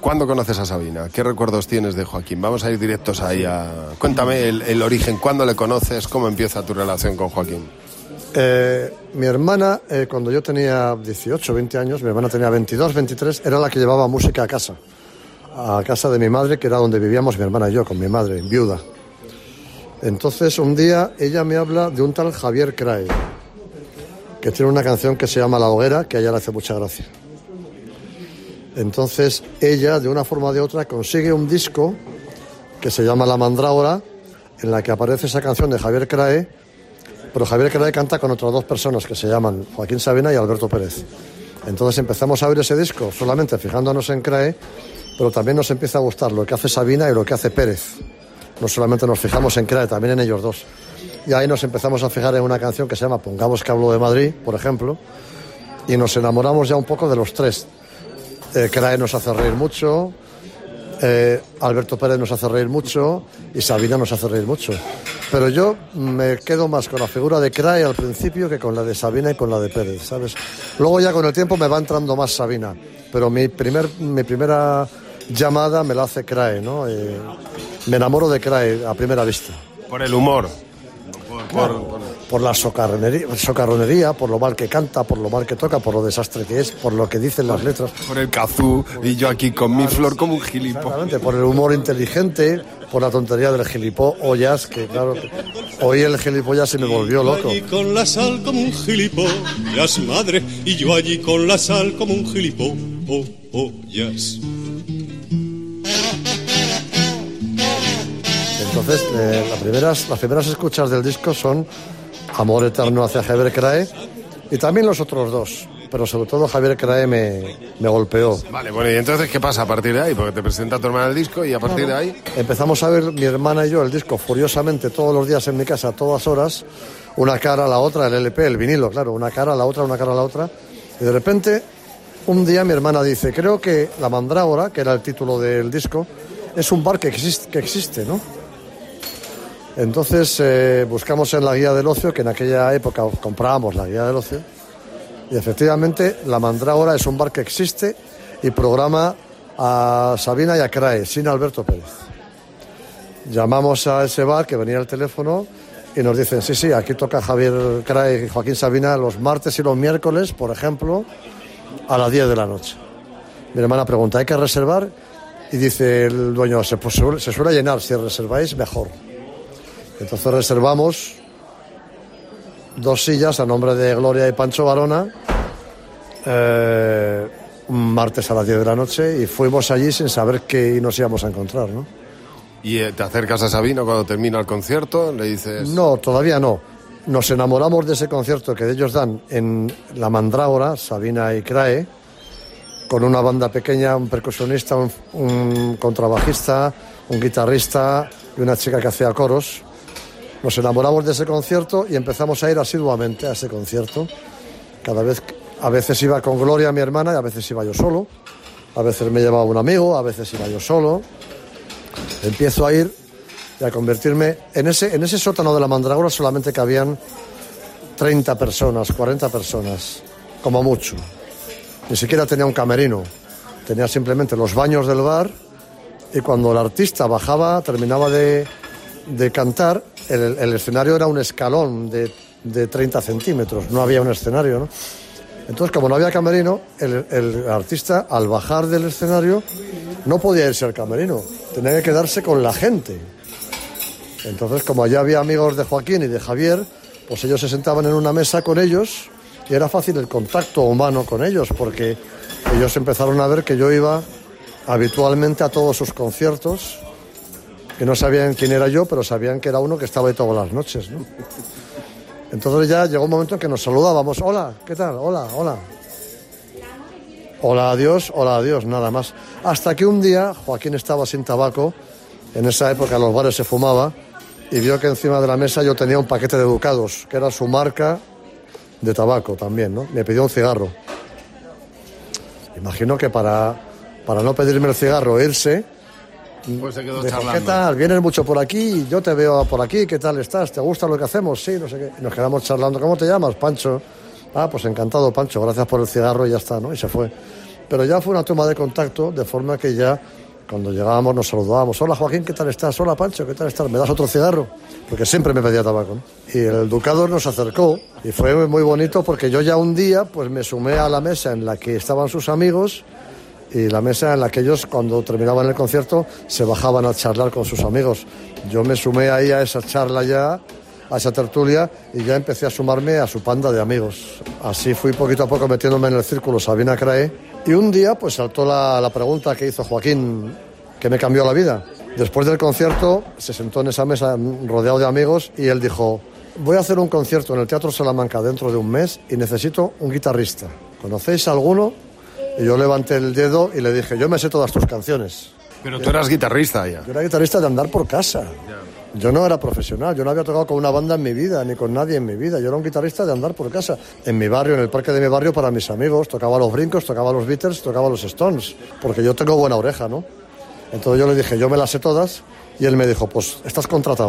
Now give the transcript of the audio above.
¿Cuándo conoces a Sabina? ¿Qué recuerdos tienes de Joaquín? Vamos a ir directos ahí a... Cuéntame el, origen, ¿cuándo le conoces? ¿Cómo empieza tu relación con Joaquín? Eh, mi hermana, eh, cuando yo tenía 18, 20 años, mi hermana tenía 22, 23, era la que llevaba música a casa. A casa de mi madre, que era donde vivíamos mi hermana y yo, con mi madre, viuda. Entonces, un día ella me habla de un tal Javier Crae, que tiene una canción que se llama La Hoguera, que a ella le hace mucha gracia. Entonces ella, de una forma o de otra, consigue un disco que se llama La Mandrágora, en la que aparece esa canción de Javier Crae, pero Javier Crae canta con otras dos personas que se llaman Joaquín Sabina y Alberto Pérez. Entonces empezamos a oír ese disco solamente fijándonos en Crae, pero también nos empieza a gustar lo que hace Sabina y lo que hace Pérez. No solamente nos fijamos en Crae, también en ellos dos. Y ahí nos empezamos a fijar en una canción que se llama Pongamos que hablo de Madrid, por ejemplo, y nos enamoramos ya un poco de los tres, eh, Crae nos hace reír mucho, eh, Alberto Pérez nos hace reír mucho y Sabina nos hace reír mucho. Pero yo me quedo más con la figura de Crae al principio que con la de Sabina y con la de Pérez, ¿sabes? Luego ya con el tiempo me va entrando más Sabina, pero mi, primer, mi primera llamada me la hace Crae, ¿no? Eh, me enamoro de Crae a primera vista. Por el humor por, la socarronería, por lo mal que canta, por lo mal que toca, por lo desastre que es, por lo que dicen las letras. Por el cazú y yo aquí con mi flor como un gilipollas. Exactamente, por el humor inteligente, por la tontería del gilipollas, que claro, hoy el gilipollas se me volvió loco. Y con la sal como un gilipollas, madre, y yo allí con la sal como un gilipollas. Entonces, eh, las, primeras, las primeras escuchas del disco son Amor Eterno hacia Javier Crae y también los otros dos. Pero sobre todo Javier Crae me, me golpeó. Vale, bueno, ¿y entonces qué pasa a partir de ahí? Porque te presenta tu hermana el disco y a partir de ahí... Empezamos a ver mi hermana y yo el disco furiosamente todos los días en mi casa, a todas horas, una cara a la otra, el LP, el vinilo, claro, una cara a la otra, una cara a la otra. Y de repente, un día mi hermana dice, creo que La Mandrágora, que era el título del disco, es un bar que existe, que existe ¿no? Entonces eh, buscamos en la guía del ocio, que en aquella época comprábamos la guía del ocio, y efectivamente la Mandrágora es un bar que existe y programa a Sabina y a Crae, sin Alberto Pérez. Llamamos a ese bar que venía el teléfono y nos dicen, sí, sí, aquí toca Javier Crae y Joaquín Sabina los martes y los miércoles, por ejemplo, a las 10 de la noche. Mi hermana pregunta, ¿hay que reservar? Y dice el dueño, se, pues, se suele llenar, si reserváis, mejor. Entonces reservamos dos sillas a nombre de Gloria y Pancho Barona eh, un martes a las 10 de la noche y fuimos allí sin saber qué nos íbamos a encontrar, ¿no? ¿Y eh, te acercas a Sabino cuando termina el concierto? ¿Le dices...? No, todavía no. Nos enamoramos de ese concierto que ellos dan en La Mandrágora, Sabina y Crae, con una banda pequeña, un percusionista, un contrabajista, un guitarrista y una chica que hacía coros. Nos enamoramos de ese concierto y empezamos a ir asiduamente a ese concierto. Cada vez, a veces iba con Gloria, mi hermana, y a veces iba yo solo. A veces me llevaba un amigo, a veces iba yo solo. Empiezo a ir y a convertirme en ese, en ese sótano de la mandragora solamente cabían 30 personas, 40 personas, como mucho. Ni siquiera tenía un camerino, tenía simplemente los baños del bar y cuando el artista bajaba, terminaba de, de cantar, el, escenario era un escalón de, de, 30 centímetros, no había un escenario, ¿no? Entonces, como no había camerino, el, artista, al bajar del escenario, no podía irse al camerino, tenía que quedarse con la gente. Entonces, como allá había amigos de Joaquín y de Javier, pues ellos se sentaban en una mesa con ellos y era fácil el contacto humano con ellos, porque ellos empezaron a ver que yo iba habitualmente a todos sus conciertos que no sabían quién era yo, pero sabían que era uno que estaba ahí todas las noches. ¿no? Entonces ya llegó un momento en que nos saludábamos. Hola, ¿qué tal? Hola, hola. Hola, adiós, hola, adiós, nada más. Hasta que un día Joaquín estaba sin tabaco, en esa época en los bares se fumaba, y vio que encima de la mesa yo tenía un paquete de ducados, que era su marca de tabaco también, ¿no? Me pidió un cigarro. Imagino que para, para no pedirme el cigarro irse, pues se quedó ¿Qué tal? Vienes mucho por aquí, yo te veo por aquí, ¿qué tal estás? ¿Te gusta lo que hacemos? Sí, no sé qué. Y nos quedamos charlando. ¿Cómo te llamas? Pancho. Ah, pues encantado, Pancho. Gracias por el cigarro y ya está, ¿no? Y se fue. pero ya fue una toma de contacto de forma que ya cuando llegábamos nos saludábamos. Hola Joaquín, ¿qué tal estás? Hola Pancho, ¿qué tal estás? ¿Me das otro cigarro? Porque siempre me pedía tabaco. ¿no? Y el ducado nos acercó y fue muy bonito porque yo ya un día pues me sumé a la mesa en la que estaban sus amigos y la mesa en la que ellos cuando terminaban el concierto se bajaban a charlar con sus amigos. Yo me sumé ahí a esa charla ya, a esa tertulia y ya empecé a sumarme a su panda de amigos. Así fui poquito a poco metiéndome en el círculo Sabina Crae y un día pues saltó la, la pregunta que hizo Joaquín que me cambió la vida. Después del concierto se sentó en esa mesa rodeado de amigos y él dijo, voy a hacer un concierto en el Teatro Salamanca dentro de un mes y necesito un guitarrista. ¿Conocéis alguno? Y yo levanté el dedo y le dije, yo me sé todas tus canciones. Pero tú eras guitarrista ya. Yo era guitarrista de andar por casa. Yo no era profesional, yo no había tocado con una banda en mi vida, ni con nadie en mi vida. Yo era un guitarrista de andar por casa. En mi barrio, en el parque de mi barrio, para mis amigos. Tocaba los brincos, tocaba los Beatles, tocaba los Stones. Porque yo tengo buena oreja, ¿no? Entonces yo le dije, yo me las sé todas. Y él me dijo, pues estás contratado.